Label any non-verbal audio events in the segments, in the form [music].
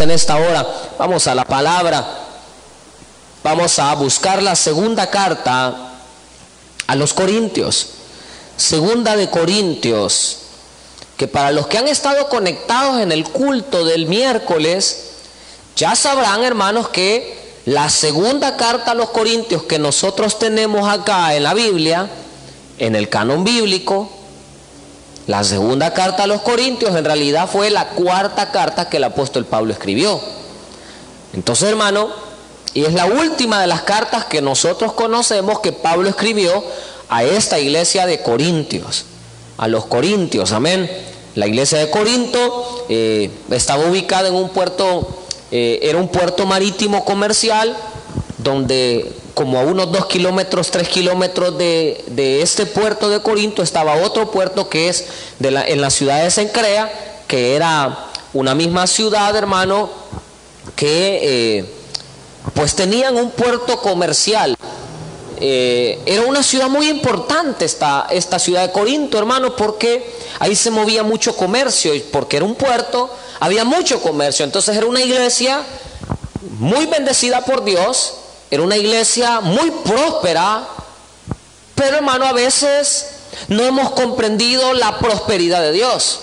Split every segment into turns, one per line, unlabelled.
en esta hora vamos a la palabra. Vamos a buscar la segunda carta a los Corintios. Segunda de Corintios, que para los que han estado conectados en el culto del miércoles, ya sabrán, hermanos, que la segunda carta a los Corintios que nosotros tenemos acá en la Biblia, en el canon bíblico, la segunda carta a los Corintios en realidad fue la cuarta carta que el apóstol Pablo escribió. Entonces, hermano, y es la última de las cartas que nosotros conocemos que Pablo escribió a esta iglesia de Corintios, a los Corintios, amén. La iglesia de Corinto eh, estaba ubicada en un puerto, eh, era un puerto marítimo comercial donde como a unos dos kilómetros, tres kilómetros de, este puerto de Corinto estaba otro puerto que es de la, en la ciudad de Sencrea, que era una misma ciudad, hermano, que eh, pues tenían un puerto comercial. Eh, era una ciudad muy importante esta, esta ciudad de Corinto, hermano, porque ahí se movía mucho comercio, porque era un puerto, había mucho comercio. Entonces era una iglesia muy bendecida por Dios, era una iglesia muy próspera, pero hermano, a veces no hemos comprendido la prosperidad de Dios.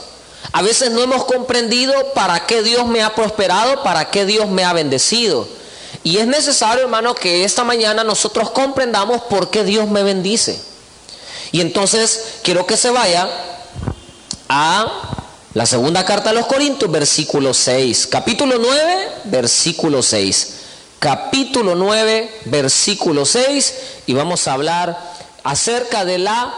A veces no hemos comprendido para qué Dios me ha prosperado, para qué Dios me ha bendecido. Y es necesario, hermano, que esta mañana nosotros comprendamos por qué Dios me bendice. Y entonces quiero que se vaya a la segunda carta a los Corintios, versículo 6. Capítulo 9, versículo 6 capítulo 9, versículo 6, y vamos a hablar acerca de la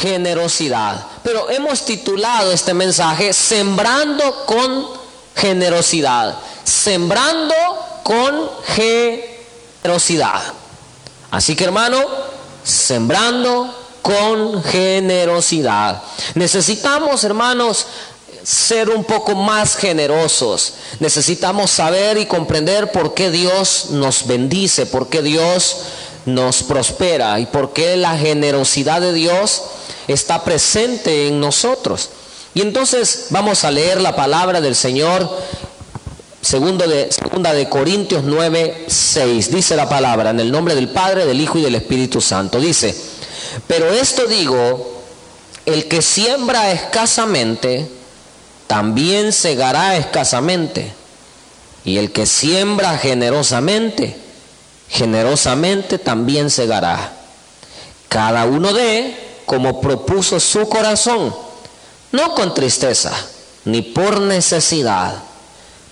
generosidad. Pero hemos titulado este mensaje Sembrando con generosidad. Sembrando con generosidad. Así que hermano, sembrando con generosidad. Necesitamos, hermanos, ser un poco más generosos. Necesitamos saber y comprender por qué Dios nos bendice, por qué Dios nos prospera y por qué la generosidad de Dios está presente en nosotros. Y entonces vamos a leer la palabra del Señor, segundo de, segunda de Corintios 9, 6. Dice la palabra, en el nombre del Padre, del Hijo y del Espíritu Santo. Dice, pero esto digo, el que siembra escasamente, también segará escasamente. Y el que siembra generosamente, generosamente también segará. Cada uno de como propuso su corazón, no con tristeza, ni por necesidad,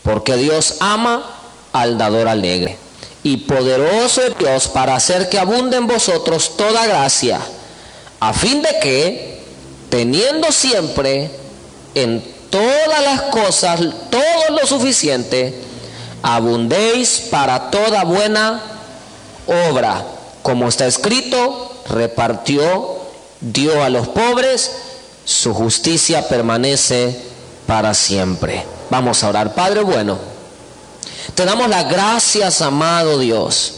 porque Dios ama al dador alegre. Y poderoso es Dios para hacer que abunde en vosotros toda gracia, a fin de que, teniendo siempre en todas las cosas, todo lo suficiente, abundéis para toda buena obra. Como está escrito, repartió, dio a los pobres, su justicia permanece para siempre. Vamos a orar, Padre bueno. Te damos las gracias, amado Dios,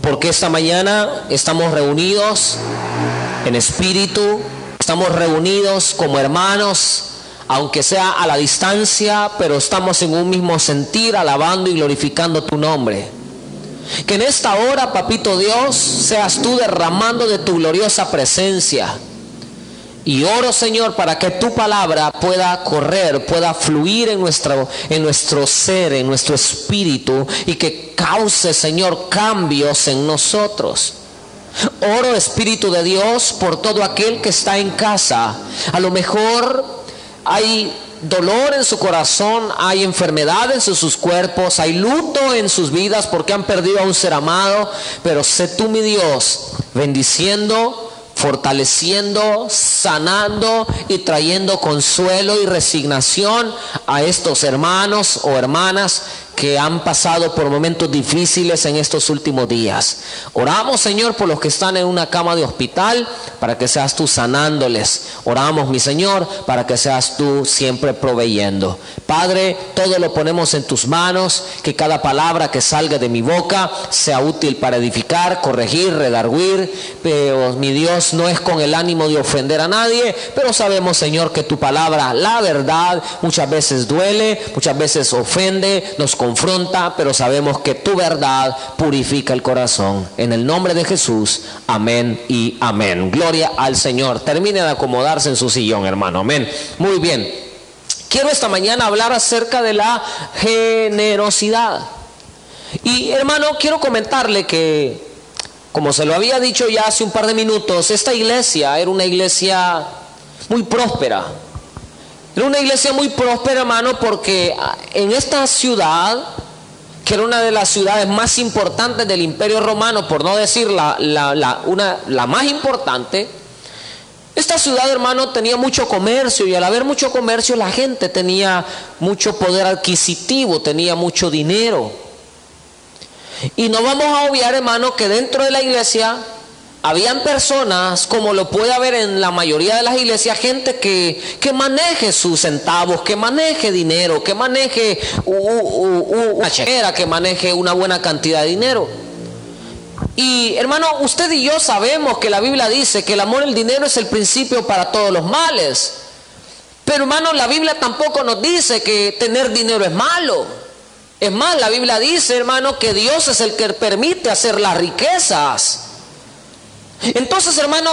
porque esta mañana estamos reunidos en espíritu, Estamos reunidos como hermanos, aunque sea a la distancia, pero estamos en un mismo sentir, alabando y glorificando tu nombre. Que en esta hora, papito Dios, seas tú derramando de tu gloriosa presencia. Y oro, Señor, para que tu palabra pueda correr, pueda fluir en nuestro, en nuestro ser, en nuestro espíritu, y que cause, Señor, cambios en nosotros. Oro Espíritu de Dios por todo aquel que está en casa. A lo mejor hay dolor en su corazón, hay enfermedad en sus cuerpos, hay luto en sus vidas porque han perdido a un ser amado, pero sé tú mi Dios, bendiciendo, fortaleciendo, sanando y trayendo consuelo y resignación a estos hermanos o hermanas que han pasado por momentos difíciles en estos últimos días. Oramos, Señor, por los que están en una cama de hospital, para que seas tú sanándoles. Oramos, mi Señor, para que seas tú siempre proveyendo. Padre, todo lo ponemos en tus manos, que cada palabra que salga de mi boca sea útil para edificar, corregir, redarguir. Pero mi Dios no es con el ánimo de ofender a nadie, pero sabemos, Señor, que tu palabra, la verdad, muchas veces duele, muchas veces ofende, nos confronta, pero sabemos que tu verdad purifica el corazón. En el nombre de Jesús, amén y amén. Gloria al Señor. Termine de acomodarse en su sillón, hermano. Amén. Muy bien. Quiero esta mañana hablar acerca de la generosidad. Y hermano, quiero comentarle que, como se lo había dicho ya hace un par de minutos, esta iglesia era una iglesia muy próspera. Era una iglesia muy próspera, hermano, porque en esta ciudad, que era una de las ciudades más importantes del Imperio Romano, por no decir la, una, la más importante, esta ciudad, hermano, tenía mucho comercio y al haber mucho comercio la gente tenía mucho poder adquisitivo, tenía mucho dinero. Y no vamos a obviar, hermano, que dentro de la iglesia habían personas, como lo puede haber en la mayoría de las iglesias, gente que, que maneje sus centavos, que maneje dinero, que maneje una chequera, que maneje una buena cantidad de dinero. Y hermano, usted y yo sabemos que la Biblia dice que el amor al dinero es el principio para todos los males. Pero hermano, la Biblia tampoco nos dice que tener dinero es malo. Es más, la Biblia dice, hermano, que Dios es el que permite hacer las riquezas. Entonces, hermano,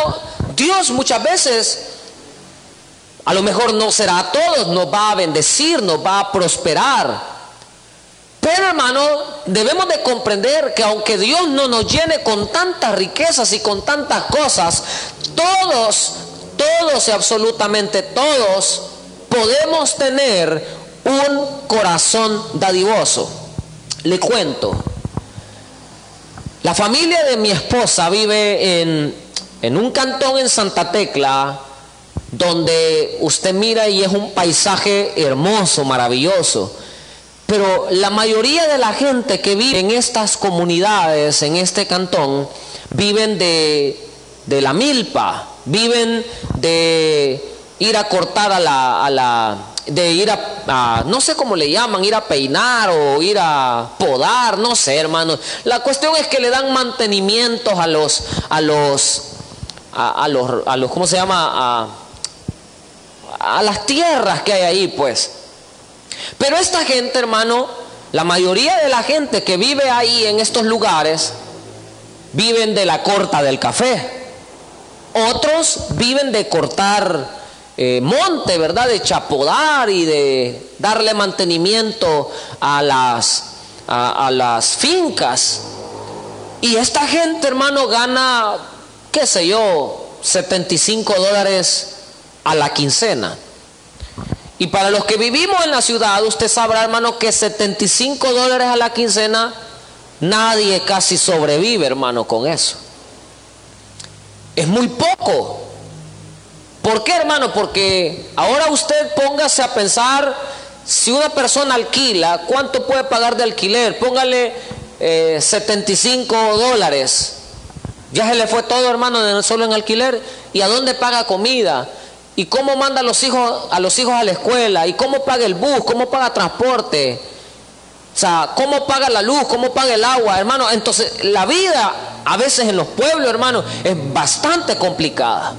Dios muchas veces, a lo mejor no será a todos, nos va a bendecir, nos va a prosperar. Pero hermano, debemos de comprender que aunque Dios no nos llene con tantas riquezas y con tantas cosas, todos, todos y absolutamente todos podemos tener un corazón dadivoso. Le cuento, la familia de mi esposa vive en, en un cantón en Santa Tecla, donde usted mira y es un paisaje hermoso, maravilloso. Pero la mayoría de la gente que vive en estas comunidades, en este cantón, viven de, de la milpa, viven de ir a cortar a la, a la de ir a, no sé cómo le llaman, ir a peinar o ir a podar, no sé, hermanos. La cuestión es que le dan mantenimientos a los, a los, a, los, a los, ¿cómo se llama? A, a las tierras que hay ahí, pues. Pero esta gente, hermano, la mayoría de la gente que vive ahí en estos lugares, viven de la corta del café. Otros viven de cortar eh, monte, ¿verdad? De chapodar y de darle mantenimiento a las, a, las fincas. Y esta gente, hermano, gana, qué sé yo, 75 dólares a la quincena. Y para los que vivimos en la ciudad, usted sabrá, hermano, que 75 dólares a la quincena, nadie casi sobrevive, hermano, con eso. Es muy poco. ¿Por qué, hermano? Porque ahora usted póngase a pensar, si una persona alquila, ¿cuánto puede pagar de alquiler? Póngale 75 eh, dólares. Ya se le fue todo, hermano, solo en alquiler. ¿Y a dónde paga comida? ¿Y cómo manda a los hijos a, los hijos a la escuela? ¿Y cómo paga el bus? ¿Cómo paga transporte? O sea, ¿cómo paga la luz? ¿Cómo paga el agua, hermano? Entonces, la vida a veces en los pueblos, hermano, es bastante complicada.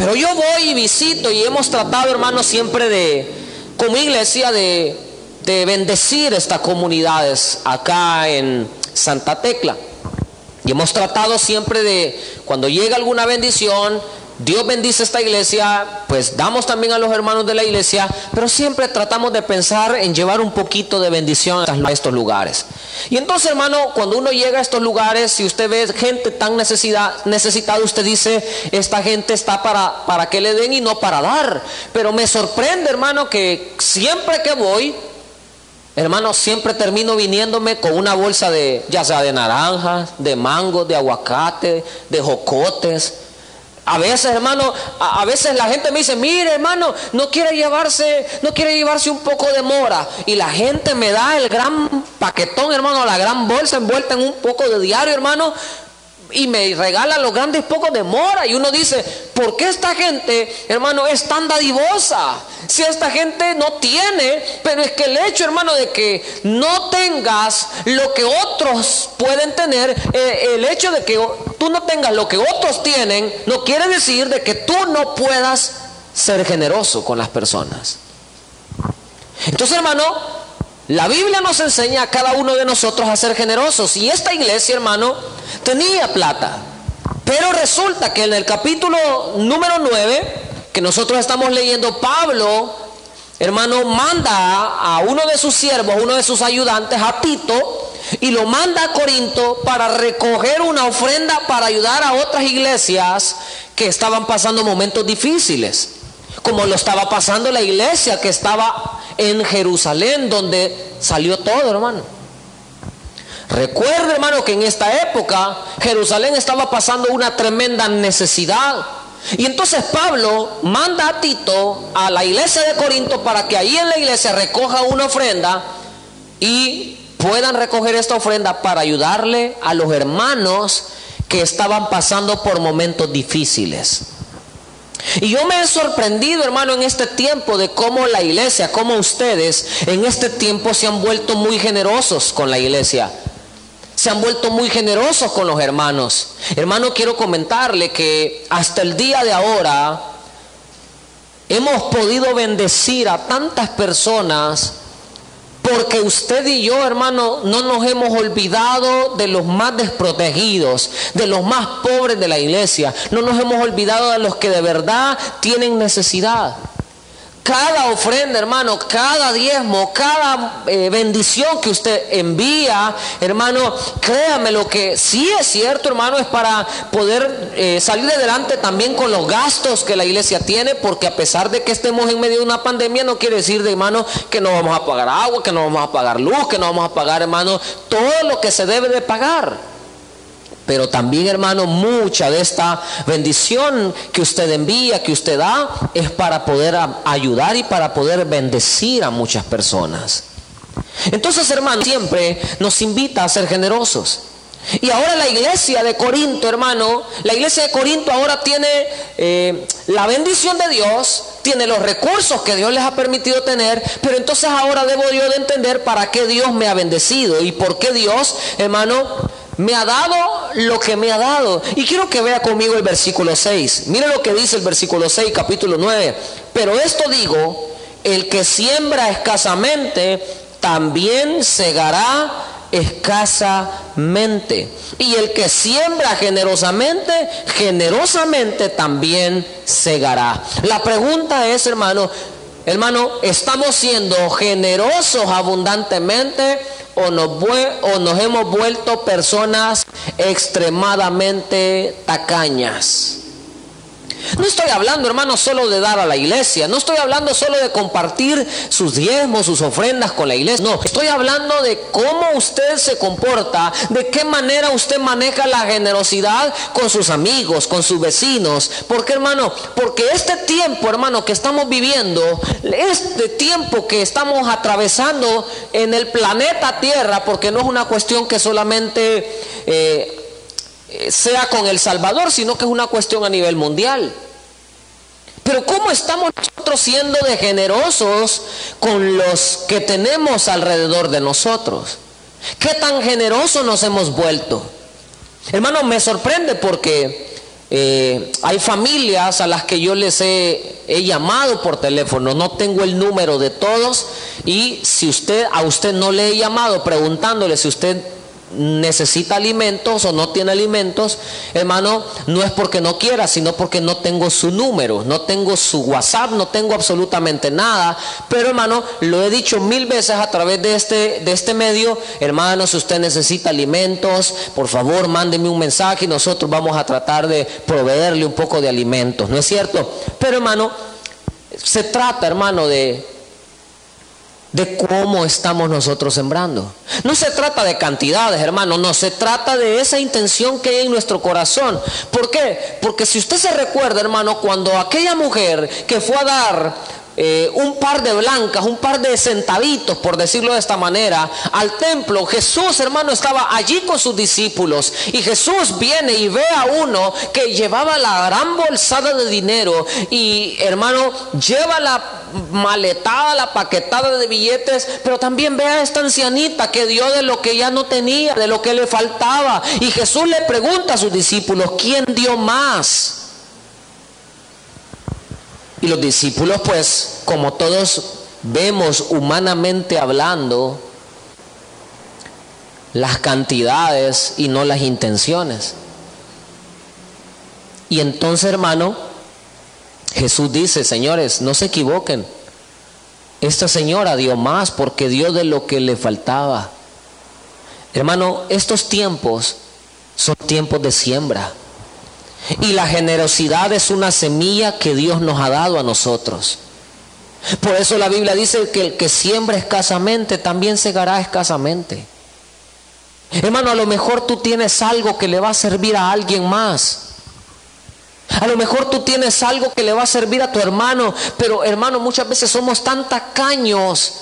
Pero yo voy y visito y hemos tratado, hermanos, siempre de, como iglesia, de, de bendecir estas comunidades acá en Santa Tecla. Y hemos tratado siempre de, cuando llega alguna bendición, Dios bendice esta iglesia, pues damos también a los hermanos de la iglesia, pero siempre tratamos de pensar en llevar un poquito de bendición a estos lugares. Y entonces, hermano, cuando uno llega a estos lugares, si usted ve gente tan necesitada, usted dice, esta gente está para, para que le den y no para dar. Pero me sorprende, hermano, que siempre que voy, hermano, siempre termino viniéndome con una bolsa de, ya sea de naranjas, de mango, de aguacate, de jocotes A veces, hermano, a, veces la gente me dice, mire, hermano, no quiere llevarse, no quiere llevarse un poco de mora. Y la gente me da el gran paquetón, hermano, la gran bolsa envuelta en un poco de diario, hermano y me regala los grandes pocos de mora. Y uno dice, ¿por qué esta gente, hermano, es tan dadivosa? Si esta gente no tiene, pero es que el hecho, hermano, de que no tengas lo que otros pueden tener, eh, el hecho de que tú no tengas lo que otros tienen, no quiere decir de que tú no puedas ser generoso con las personas. Entonces, hermano, la Biblia nos enseña a cada uno de nosotros a ser generosos. Y esta iglesia, hermano, tenía plata. Pero resulta que en el capítulo número 9, que nosotros estamos leyendo, Pablo, hermano, manda a uno de sus siervos, uno de sus ayudantes, a Tito, y lo manda a Corinto para recoger una ofrenda para ayudar a otras iglesias que estaban pasando momentos difíciles, como lo estaba pasando la iglesia que estaba en Jerusalén, donde salió todo, hermano. Recuerde, hermano, que en esta época Jerusalén estaba pasando una tremenda necesidad. Y entonces Pablo manda a Tito a la iglesia de Corinto para que ahí en la iglesia recoja una ofrenda y puedan recoger esta ofrenda para ayudarle a los hermanos que estaban pasando por momentos difíciles. Y yo me he sorprendido, hermano, en este tiempo de cómo la iglesia, cómo ustedes en este tiempo se han vuelto muy generosos con la iglesia. Se han vuelto muy generosos con los hermanos. Hermano, quiero comentarle que hasta el día de ahora hemos podido bendecir a tantas personas porque usted y yo, hermano, no nos hemos olvidado de los más desprotegidos, de los más pobres de la iglesia. No nos hemos olvidado de los que de verdad tienen necesidad. Cada ofrenda, hermano, cada diezmo, cada eh, bendición que usted envía, hermano, créame lo que sí es cierto, hermano, es para poder eh, salir adelante también con los gastos que la iglesia tiene, porque a pesar de que estemos en medio de una pandemia, no quiere decir, de, hermano, que no vamos a pagar agua, que no vamos a pagar luz, que no vamos a pagar, hermano, todo lo que se debe de pagar. Pero también, hermano, mucha de esta bendición que usted envía, que usted da, es para poder ayudar y para poder bendecir a muchas personas. Entonces, hermano, siempre nos invita a ser generosos. Y ahora la iglesia de Corinto, hermano, la iglesia de Corinto ahora tiene eh, la bendición de Dios, tiene los recursos que Dios les ha permitido tener, pero entonces ahora debo yo de entender para qué Dios me ha bendecido y por qué Dios, hermano, me ha dado lo que me ha dado. Y quiero que vea conmigo el versículo 6. Mire lo que dice el versículo 6, capítulo 9. Pero esto digo, el que siembra escasamente, también segará escasamente. Y el que siembra generosamente, generosamente también segará. La pregunta es, hermano, hermano, ¿estamos siendo generosos abundantemente? o nos, o nos hemos vuelto personas extremadamente tacañas. No estoy hablando, hermano, solo de dar a la iglesia. No estoy hablando solo de compartir sus diezmos, sus ofrendas con la iglesia. No, estoy hablando de cómo usted se comporta, de qué manera usted maneja la generosidad con sus amigos, con sus vecinos. Porque, hermano, porque este tiempo, hermano, que estamos viviendo, este tiempo que estamos atravesando en el planeta Tierra, porque no es una cuestión que solamente... Eh, sea con El Salvador, sino que es una cuestión a nivel mundial. Pero ¿cómo estamos nosotros siendo de generosos con los que tenemos alrededor de nosotros? ¿Qué tan generosos nos hemos vuelto? Hermano, me sorprende porque eh, hay familias a las que yo les he, he, llamado por teléfono, no tengo el número de todos y si usted a usted no le he llamado preguntándole si usted necesita alimentos o no tiene alimentos, hermano, no es porque no quiera, sino porque no tengo su número, no tengo su WhatsApp, no tengo absolutamente nada. Pero hermano, lo he dicho mil veces a través de este, de este medio, hermano, si usted necesita alimentos, por favor, mándeme un mensaje y nosotros vamos a tratar de proveerle un poco de alimentos, ¿no es cierto? Pero hermano, se trata, hermano, de de cómo estamos nosotros sembrando. No se trata de cantidades, hermano, no, se trata de esa intención que hay en nuestro corazón. ¿Por qué? Porque si usted se recuerda, hermano, cuando aquella mujer que fue a dar eh, un par de blancas, un par de centavitos, por decirlo de esta manera, al templo. Jesús, hermano, estaba allí con sus discípulos y Jesús viene y ve a uno que llevaba la gran bolsada de dinero y, hermano, lleva la maletada, la paquetada de billetes, pero también ve a esta ancianita que dio de lo que ya no tenía, de lo que le faltaba. Y Jesús le pregunta a sus discípulos, ¿quién dio más? Los discípulos, pues, como todos vemos humanamente hablando, las cantidades y no las intenciones. Y entonces, hermano, Jesús dice, señores, no se equivoquen. Esta señora dio más porque dio de lo que le faltaba. Hermano, estos tiempos son tiempos de siembra. Y la generosidad es una semilla que Dios nos ha dado a nosotros. Por eso la Biblia dice que el que siembra escasamente también segará escasamente. Hermano, a lo mejor tú tienes algo que le va a servir a alguien más. A lo mejor tú tienes algo que le va a servir a tu hermano, pero hermano, muchas veces somos tan tacaños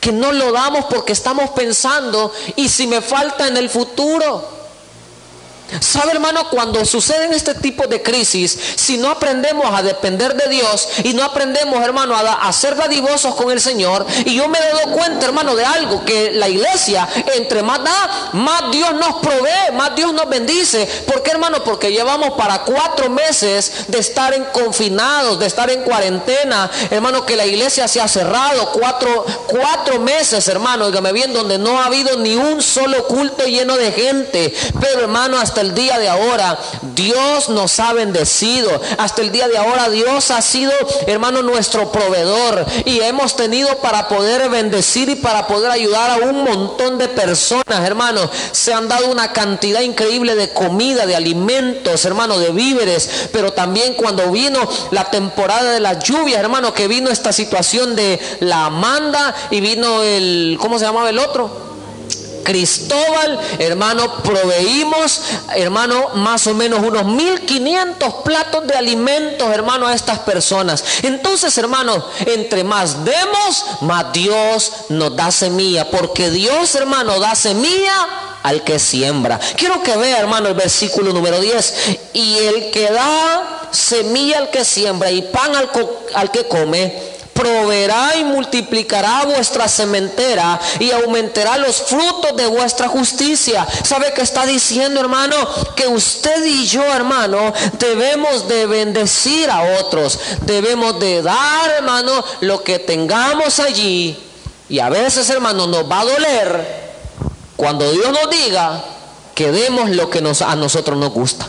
que no lo damos porque estamos pensando, ¿y si me falta en el futuro? ¿Sabe hermano? Cuando suceden este tipo de crisis, si no aprendemos a depender de Dios y no aprendemos hermano a, ser dadivosos con el Señor, y yo me he dado cuenta hermano de algo, que la iglesia entre más da, más Dios nos provee, más Dios nos bendice. ¿Por qué hermano? Porque llevamos para cuatro meses de estar en confinados, de estar en cuarentena, hermano, que la iglesia se ha cerrado, cuatro, cuatro meses hermano, dígame bien, donde no ha habido ni un solo culto lleno de gente, pero hermano, hasta el día de ahora Dios nos ha bendecido. Hasta el día de ahora Dios ha sido, hermano, nuestro proveedor. Y hemos tenido para poder bendecir y para poder ayudar a un montón de personas, hermano. Se han dado una cantidad increíble de comida, de alimentos, hermano, de víveres. Pero también cuando vino la temporada de las lluvias, hermano, que vino esta situación de la Amanda y vino el, ¿cómo se llamaba el otro? Cristóbal, hermano, proveímos, hermano, más o menos unos 1500 platos de alimentos, hermano, a estas personas. Entonces, hermano, entre más demos, más Dios nos da semilla, porque Dios, hermano, da semilla al que siembra. Quiero que vea, hermano, el versículo número 10. Y el que da semilla al que siembra y pan al, al que come, proveerá y multiplicará vuestra sementera y aumentará los frutos de vuestra justicia. ¿Sabe qué está diciendo, hermano? Que usted y yo, hermano, debemos de bendecir a otros. Debemos de dar, hermano, lo que tengamos allí. Y a veces, hermano, nos va a doler cuando Dios nos diga que demos lo que nos, a nosotros nos gusta.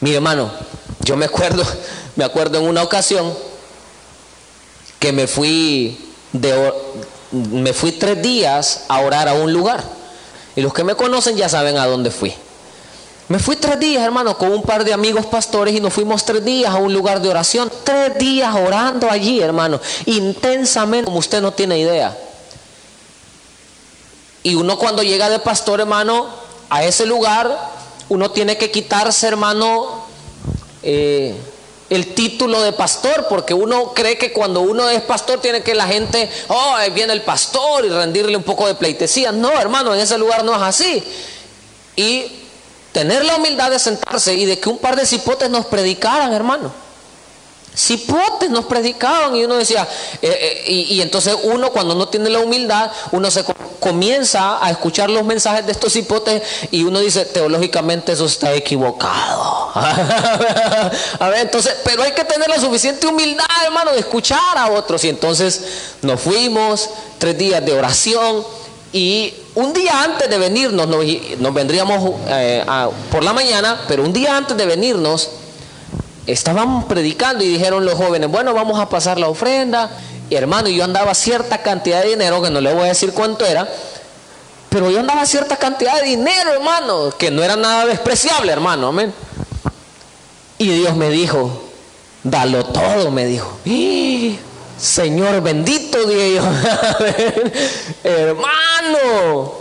Mi hermano, yo me acuerdo me acuerdo en una ocasión que me fui, de, me fui tres días a orar a un lugar. Y los que me conocen ya saben a dónde fui. Me fui tres días, hermano, con un par de amigos pastores y nos fuimos tres días a un lugar de oración. Tres días orando allí, hermano, intensamente, como usted no tiene idea. Y uno cuando llega de pastor, hermano, a ese lugar, uno tiene que quitarse, hermano, eh, el título de pastor, porque uno cree que cuando uno es pastor tiene que la gente, oh, ahí viene el pastor y rendirle un poco de pleitesía. No, hermano, en ese lugar no es así. Y tener la humildad de sentarse y de que un par de cipotes nos predicaran, hermano. Cipotes nos predicaban y uno decía, eh, eh, y, entonces uno cuando no tiene la humildad, uno se comienza a escuchar los mensajes de estos cipotes y uno dice, teológicamente eso está equivocado. [laughs] a ver, entonces, pero hay que tener la suficiente humildad, hermano, de escuchar a otros. Y entonces nos fuimos, tres días de oración y un día antes de venirnos, nos, vendríamos eh, por la mañana, pero un día antes de venirnos, estaban predicando y dijeron los jóvenes, bueno, vamos a pasar la ofrenda. Y hermano, yo andaba cierta cantidad de dinero, que no le voy a decir cuánto era, pero yo andaba cierta cantidad de dinero, hermano, que no era nada despreciable, hermano, amén. Y Dios me dijo, dalo todo, me dijo. Señor bendito, yo. [laughs] hermano.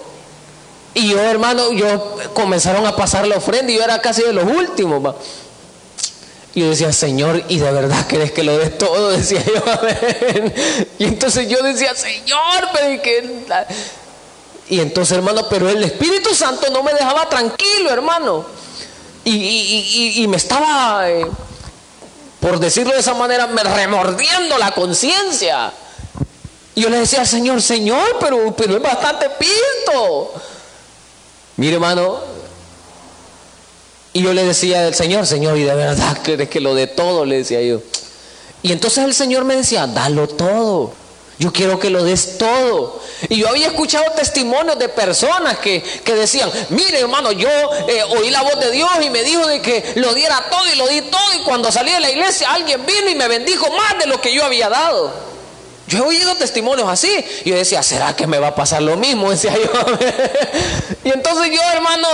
Y yo, hermano, yo comenzaron a pasar la ofrenda y yo era casi de los últimos. Y yo decía, Señor, ¿y de verdad crees que lo des todo? [laughs] Decía yo, Y entonces yo decía, Señor, pero que... Y entonces, hermano, pero el Espíritu Santo no me dejaba tranquilo, hermano. Y, me estaba, eh, por decirlo de esa manera, me remordiendo la conciencia. Y yo le decía Señor, Señor, pero, pero es bastante pinto. Mire, hermano, y yo le decía al Señor, Señor, y de verdad [laughs] crees que lo de todo, le decía yo. Y entonces el Señor me decía, dalo todo. Yo quiero que lo des todo. Y yo había escuchado testimonios de personas que, decían, mire hermano, yo eh, oí la voz de Dios y me dijo de que lo diera todo y lo di todo. Y cuando salí de la iglesia alguien vino y me bendijo más de lo que yo había dado. Yo he oído testimonios así. Y yo decía, ¿será que me va a pasar lo mismo? [laughs] Decía yo. [laughs] y entonces yo, hermano,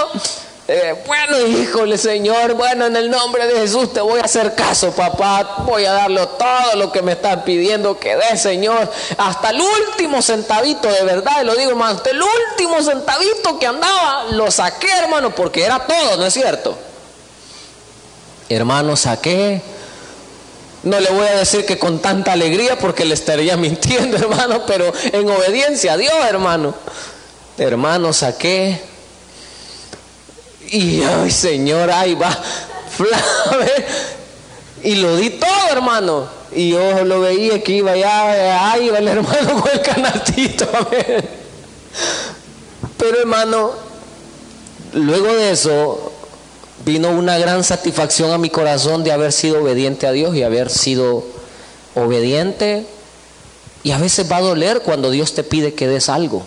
eh, bueno, híjole, Señor, bueno, en el nombre de Jesús te voy a hacer caso, papá. Voy a darle todo lo que me están pidiendo que dé, Señor. Hasta el último centavito, de verdad, lo digo, hermano, hasta el último centavito que andaba, lo saqué, hermano, porque era todo, ¿no es cierto? Hermano, saqué. No le voy a decir que con tanta alegría porque le estaría [laughs] mintiendo, hermano, pero en obediencia a Dios, hermano. Hermano, saqué y ay, Señor, ahí va. Y lo di todo, hermano. Y yo lo veía que iba allá, ahí iba el hermano con el canastito. Pero hermano, luego de eso vino una gran satisfacción a mi corazón de haber sido obediente a Dios y haber sido obediente. Y a veces va a doler cuando Dios te pide que des algo.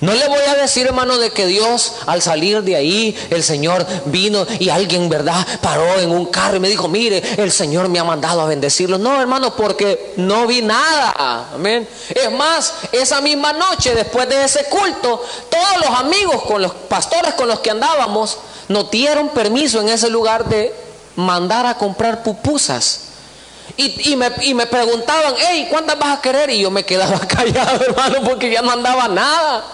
No le voy a decir, hermano, de que Dios al salir de ahí, el Señor vino y alguien, ¿verdad? Paró en un carro y me dijo, mire, el Señor me ha mandado a bendecirlo. No, hermano, porque no vi nada. Amén. Es más, esa misma noche, después de ese culto, todos los amigos con los pastores con los que andábamos, nos dieron permiso en ese lugar de mandar a comprar pupusas. Y, y, me, y, me, preguntaban, hey, ¿cuántas vas a querer? Y yo me quedaba [laughs] callado, hermano, porque ya no andaba nada.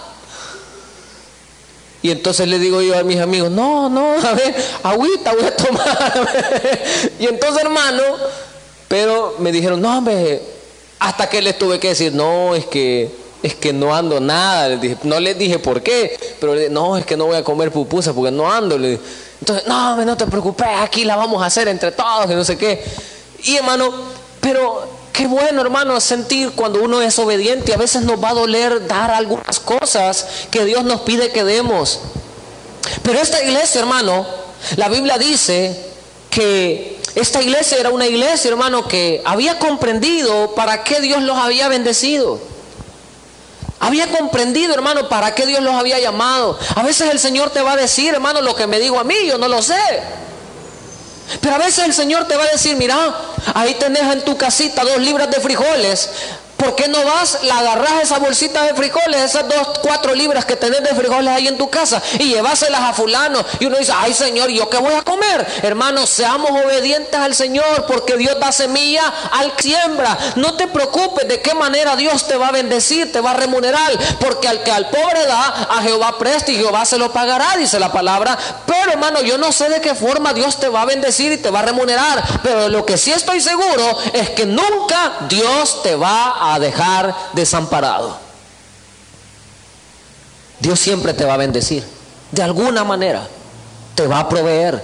Y entonces le digo yo a mis amigos, no, no, a ver, agüita voy a tomar. [laughs] y entonces, hermano, pero me dijeron, no, hombre, hasta que les tuve que decir, no, es que es que no ando nada. no les dije por qué, pero no, es que no voy a comer pupusas porque no ando. entonces, no, no te preocupes, aquí la vamos a hacer entre todos, que no sé qué. Y hermano, pero Qué bueno, hermano, sentir cuando uno es obediente. A veces nos va a doler dar algunas cosas que Dios nos pide que demos. Pero esta iglesia, hermano, la Biblia dice que esta iglesia era una iglesia, hermano, que había comprendido para qué Dios los había bendecido. Había comprendido, hermano, para qué Dios los había llamado. A veces el Señor te va a decir, hermano, lo que me digo a mí, yo no lo sé. Pero a veces el Señor te va a decir, mira, ahí tenés en tu casita dos libras de frijoles. ¿Por qué no vas, la agarras esa bolsita de frijoles, esas dos, cuatro libras que tenés de frijoles ahí en tu casa y lleváselas a fulano? Y uno dice, ay Señor, ¿yo qué voy a comer? Hermanos, seamos obedientes al Señor porque Dios da semilla al siembra. No te preocupes de qué manera Dios te va a bendecir, te va a remunerar. Porque al que al pobre da, a Jehová presta y Jehová se lo pagará, dice la palabra. Pero hermano, yo no sé de qué forma Dios te va a bendecir y te va a remunerar. Pero lo que sí estoy seguro es que nunca Dios te va a dejar desamparado. Dios siempre te va a bendecir. De alguna manera te va a proveer.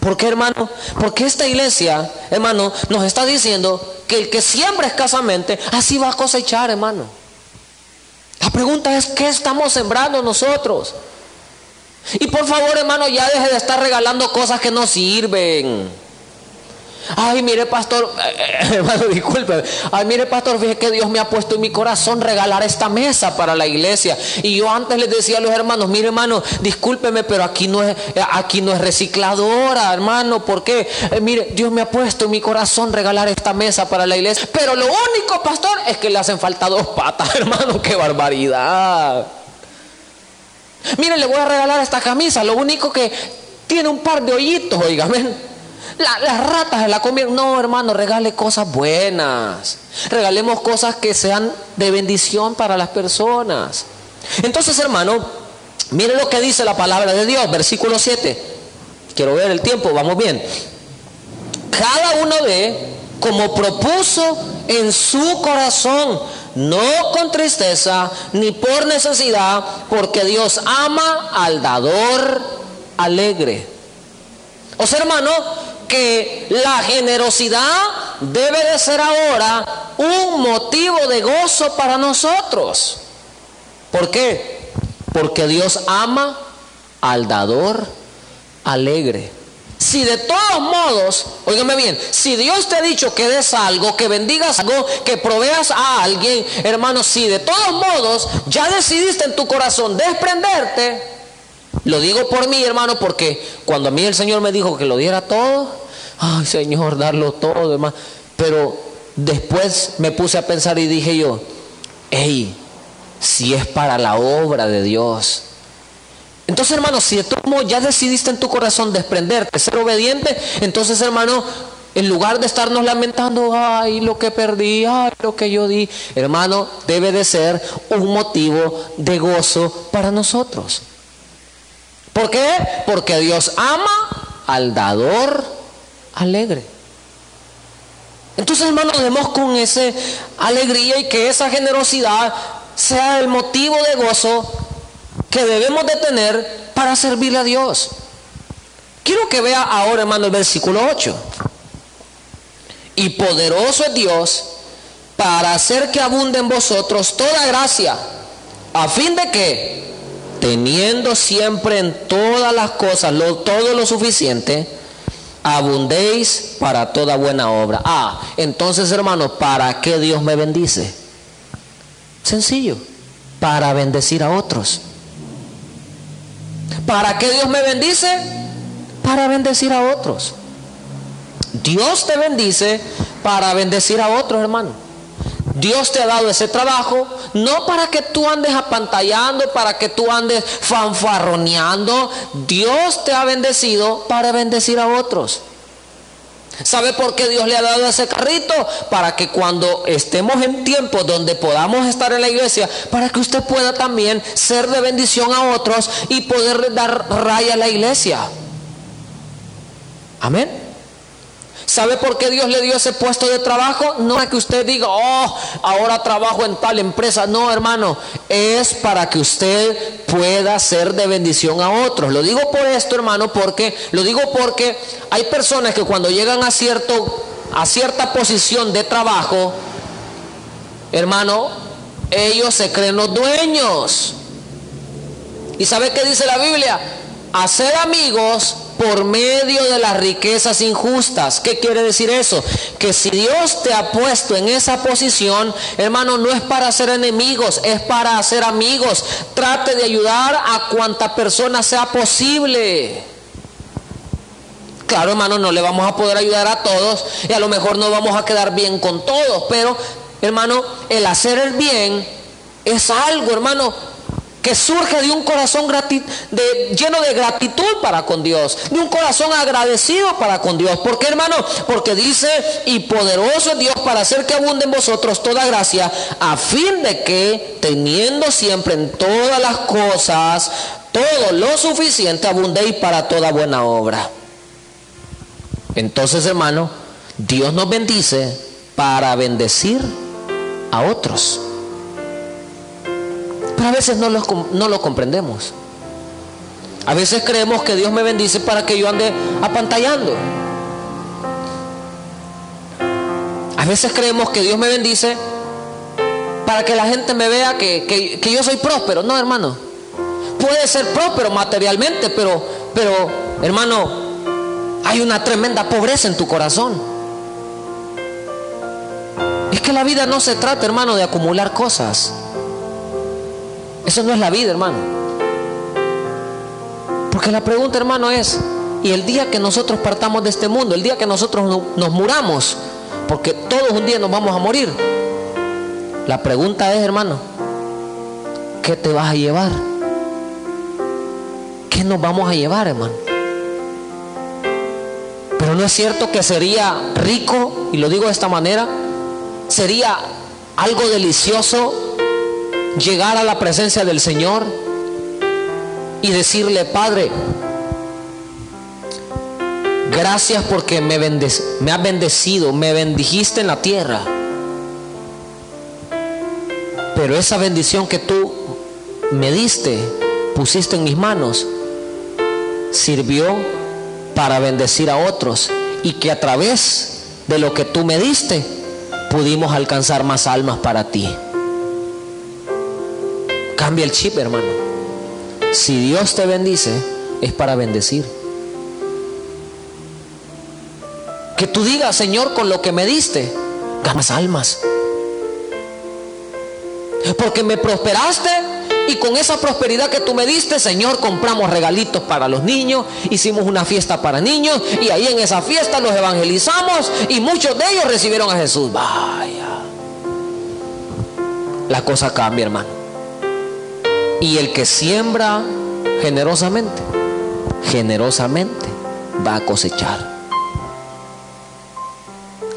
¿Por qué, hermano? Porque esta iglesia, hermano, nos está diciendo que el que siembra escasamente, así va a cosechar, hermano. La pregunta es, ¿qué estamos sembrando nosotros? Y por favor, hermano, ya deje de estar regalando cosas que no sirven. Ay, mire, pastor, eh, eh, [laughs] hermano, disculpe. Ay, mire, pastor, fíjese que Dios me ha puesto en mi corazón regalar esta mesa para la iglesia. Y yo antes les decía a los hermanos, mire, hermano, discúlpeme, pero aquí no es, eh, aquí no es recicladora, hermano. ¿Por qué? mire, Dios me ha puesto en mi corazón regalar esta mesa para la iglesia. Pero lo único, pastor, es que le hacen falta dos patas, [laughs] hermano. ¡Qué barbaridad! Mire, le voy a regalar esta camisa. Lo único que tiene un par de hoyitos, las ratas de la comida. No, hermano, regale cosas buenas. Regalemos cosas que sean de bendición para las personas. Entonces, hermano, mire lo que dice la palabra de Dios, versículo 7. Quiero ver el tiempo, vamos bien. Cada uno de como propuso en su corazón, no con tristeza ni por necesidad, porque Dios ama al dador alegre. O sea, hermano, que la generosidad debe de ser ahora un motivo de gozo para nosotros. ¿Por qué? Porque Dios ama al dador alegre. Si de todos modos, óigame bien, si Dios te ha dicho que des algo, que bendigas algo, que proveas a alguien, hermano, si de todos modos ya decidiste en tu corazón desprenderte, lo digo por mí, hermano, porque cuando a mí el Señor me dijo que lo diera todo, ay Señor, darlo todo, hermano. Pero después me puse a pensar y dije yo, hey, si es para la obra de Dios, entonces, hermano, si de todo modo ya decidiste en tu corazón desprenderte, ser obediente, entonces, hermano, en lugar de estarnos lamentando, ay, lo que perdí, ay, lo que yo di, hermano, debe de ser un motivo de gozo para nosotros. ¿Por qué? Porque Dios ama al dador alegre. Entonces, hermano, demos con esa alegría y que esa generosidad sea el motivo de gozo que debemos de tener para servirle a Dios. Quiero que vea ahora, hermano, el versículo 8. Y poderoso es Dios para hacer que abunde en vosotros toda gracia, a fin de que, teniendo siempre en todas las cosas lo, todo lo suficiente, abundéis para toda buena obra. Ah, entonces hermano, ¿para qué Dios me bendice? Sencillo, para bendecir a otros. ¿Para qué Dios me bendice? Para bendecir a otros. Dios te bendice para bendecir a otros, hermano. Dios te ha dado ese trabajo no para que tú andes apantallando, para que tú andes fanfarroneando. Dios te ha bendecido para bendecir a otros. ¿Sabe por qué Dios le ha dado ese carrito? Para que cuando estemos en tiempos donde podamos estar en la iglesia, para que usted pueda también ser de bendición a otros y poder dar raya a la iglesia. Amén. ¿Sabe por qué Dios le dio ese puesto de trabajo? No es que usted diga, oh, ahora trabajo en tal empresa. No, hermano, es para que usted pueda ser de bendición a otros. Lo digo por esto, hermano, porque lo digo porque hay personas que cuando llegan a cierto a cierta posición de trabajo, hermano, ellos se creen los dueños. ¿Y sabe qué dice la Biblia? Hacer amigos por medio de las riquezas injustas. ¿Qué quiere decir eso? Que si Dios te ha puesto en esa posición, hermano, no es para ser enemigos, es para hacer amigos. Trate de ayudar a cuanta persona sea posible. Claro, hermano, no le vamos a poder ayudar a todos y a lo mejor no vamos a quedar bien con todos, pero, hermano, el hacer el bien es algo, hermano, que surge de un corazón lleno de gratitud para con Dios, de un corazón agradecido para con Dios. ¿Por qué, hermano? Porque dice, y poderoso es Dios para hacer que abunde en vosotros toda gracia, a fin de que, teniendo siempre en todas las cosas todo lo suficiente, abundéis para toda buena obra. Entonces, hermano, Dios nos bendice para bendecir a otros a veces no lo, no lo comprendemos. A veces creemos que Dios me bendice para que yo ande apantallando. A veces creemos que Dios me bendice para que la gente me vea que, que, yo soy próspero. No, hermano. Puede ser próspero materialmente, pero, pero, hermano, hay una tremenda pobreza en tu corazón. Es que la vida no se trata, hermano, de acumular cosas. Eso no es la vida, hermano. Porque la pregunta, hermano, es, y el día que nosotros partamos de este mundo, el día que nosotros nos muramos, porque todos un día nos vamos a morir, la pregunta es, hermano, ¿qué te vas a llevar? ¿Qué nos vamos a llevar, hermano? Pero no es cierto que sería rico, y lo digo de esta manera, sería algo delicioso llegar a la presencia del Señor y decirle, Padre, gracias porque me, me has bendecido, me bendijiste en la tierra. Pero esa bendición que tú me diste, pusiste en mis manos, sirvió para bendecir a otros y que a través de lo que tú me diste pudimos alcanzar más almas para ti. Cambia el chip, hermano. Si Dios te bendice, es para bendecir. Que tú digas, Señor, con lo que me diste, ganas almas. Porque me prosperaste y con esa prosperidad que tú me diste, Señor, compramos regalitos para los niños, hicimos una fiesta para niños y ahí en esa fiesta los evangelizamos y muchos de ellos recibieron a Jesús. Vaya. La cosa cambia, hermano. Y el que siembra generosamente, generosamente va a cosechar.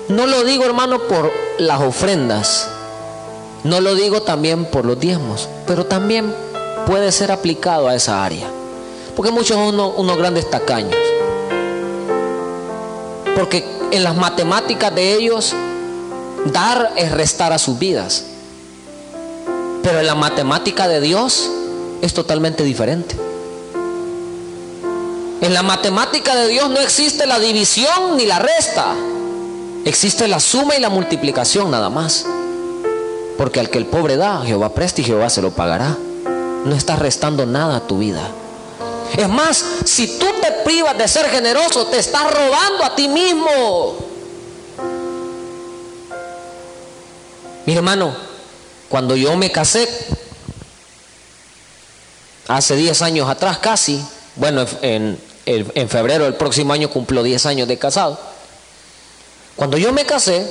No lo digo, hermano, por las ofrendas no lo digo también por los diezmos, pero también puede ser aplicado a esa área. Porque muchos son unos, grandes tacaños. Porque en las matemáticas de ellos, dar es restar a sus vidas. Pero la matemática de Dios es totalmente diferente. En la matemática de Dios no existe la división ni la resta. Existe la suma y la multiplicación nada más. Porque al que el pobre da, Jehová presta y Jehová se lo pagará. No estás restando nada a tu vida. Es más, si tú te privas de ser generoso, te estás robando a ti mismo. Mi hermano, cuando yo me casé, hace 10 años atrás casi, bueno, en, en febrero del próximo año cumplo 10 años de casado. Cuando yo me casé,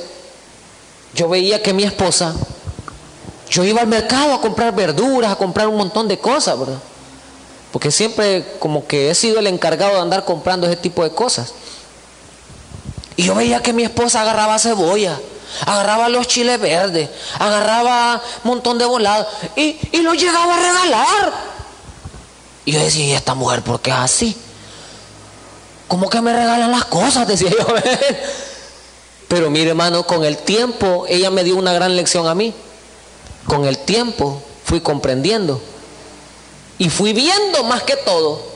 yo veía que mi esposa yo iba al mercado a comprar verduras, a comprar un montón de cosas, ¿verdad? Porque siempre como que he sido el encargado de andar comprando ese tipo de cosas. Y yo veía que mi esposa agarraba cebolla, agarraba los chiles verdes, agarraba un montón de volados y, y llegaba a regalar. Y yo decía, ¿y esta mujer por qué es así? ¿Cómo que me regalan las cosas? [laughs] Decía yo. Pero mire hermano, con el tiempo ella me dio una gran lección a mí con el tiempo fui comprendiendo y fui viendo más que todo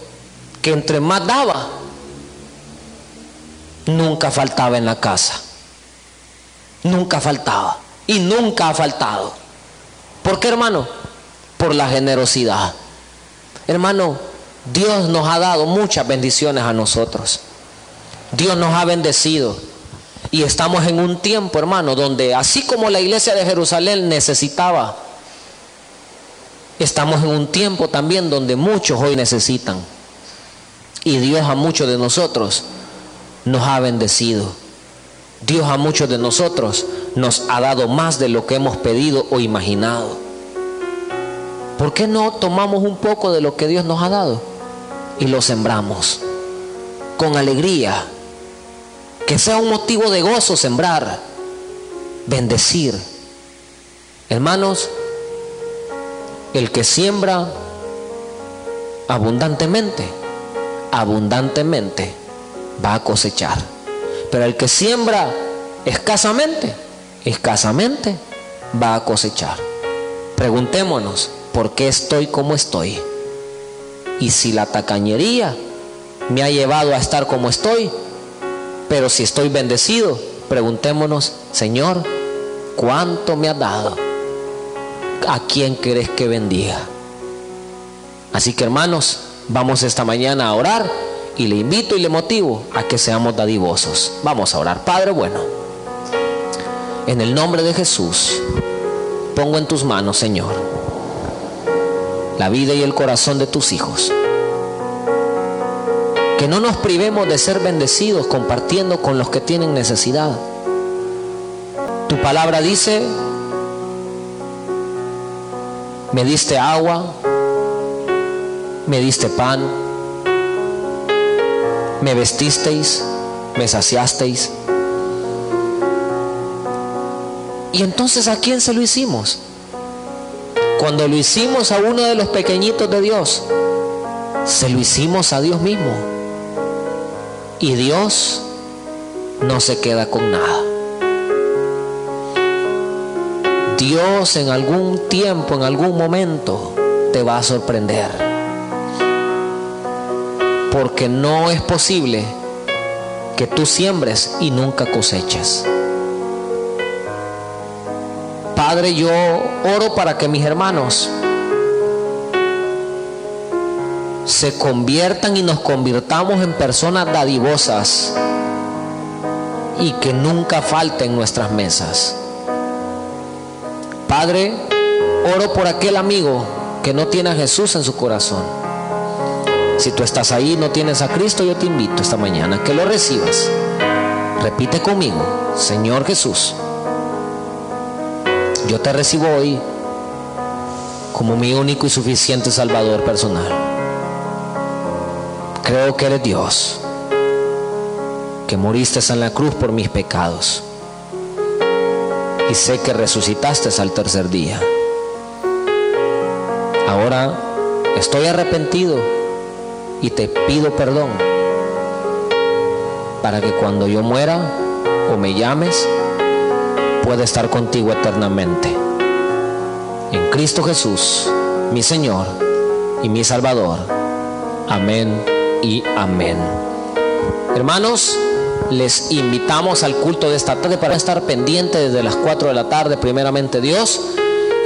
que entre más daba, nunca faltaba en la casa. Nunca faltaba. Y nunca ha faltado. ¿Por qué, hermano? Por la generosidad. Hermano, Dios nos ha dado muchas bendiciones a nosotros. Dios nos ha bendecido. Y estamos en un tiempo, hermano, donde así como la iglesia de Jerusalén necesitaba, estamos en un tiempo también donde muchos hoy necesitan. Y Dios a muchos de nosotros nos ha bendecido. Dios a muchos de nosotros nos ha dado más de lo que hemos pedido o imaginado. ¿Por qué no tomamos un poco de lo que Dios nos ha dado y lo sembramos con alegría? Que sea un motivo de gozo sembrar, bendecir. Hermanos, el que siembra abundantemente, abundantemente va a cosechar. Pero el que siembra escasamente, escasamente va a cosechar. Preguntémonos, ¿por qué estoy como estoy? Y si la tacañería me ha llevado a estar como estoy, pero si estoy bendecido, preguntémonos, Señor, ¿cuánto me has dado? ¿A quién querés que bendiga? Así que hermanos, vamos esta mañana a orar y le invito y le motivo a que seamos dadivosos. Vamos a orar. Padre bueno, en el nombre de Jesús, pongo en tus manos, Señor, la vida y el corazón de tus hijos. Que no nos privemos de ser bendecidos compartiendo con los que tienen necesidad. Tu palabra dice, me diste agua, me diste pan, me vestisteis, me saciasteis. Y entonces ¿a quién se lo hicimos? Cuando lo hicimos a uno de los pequeñitos de Dios, se lo hicimos a Dios mismo. Y Dios no se queda con nada. Dios en algún tiempo, en algún momento, te va a sorprender. Porque no es posible que tú siembres y nunca coseches. Padre, yo oro para que mis hermanos se conviertan y nos convirtamos en personas dadivosas y que nunca falten nuestras mesas. Padre, oro por aquel amigo que no tiene a Jesús en su corazón. Si tú estás ahí no tienes a Cristo, yo te invito esta mañana que lo recibas. Repite conmigo, Señor Jesús, yo te recibo hoy como mi único y suficiente Salvador personal. Creo que eres Dios, que moriste en la cruz por mis pecados y sé que resucitaste al tercer día. Ahora estoy arrepentido y te pido perdón para que cuando yo muera o me llames, pueda estar contigo eternamente. En Cristo Jesús, mi Señor y mi Salvador. Amén y amén. Hermanos, les invitamos al culto de esta tarde para estar pendiente desde las 4 de la tarde, primeramente Dios.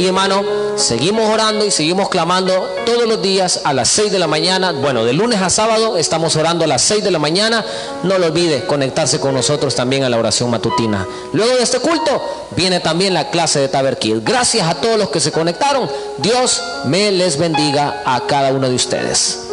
Y hermano, seguimos orando y seguimos clamando todos los días a las 6 de la mañana. Bueno, de lunes a sábado estamos orando a las 6 de la mañana. No lo olvide conectarse con nosotros también a la oración matutina. Luego de este culto viene también la clase de Taberquil. Gracias a todos los que se conectaron. Dios me les bendiga a cada uno de ustedes.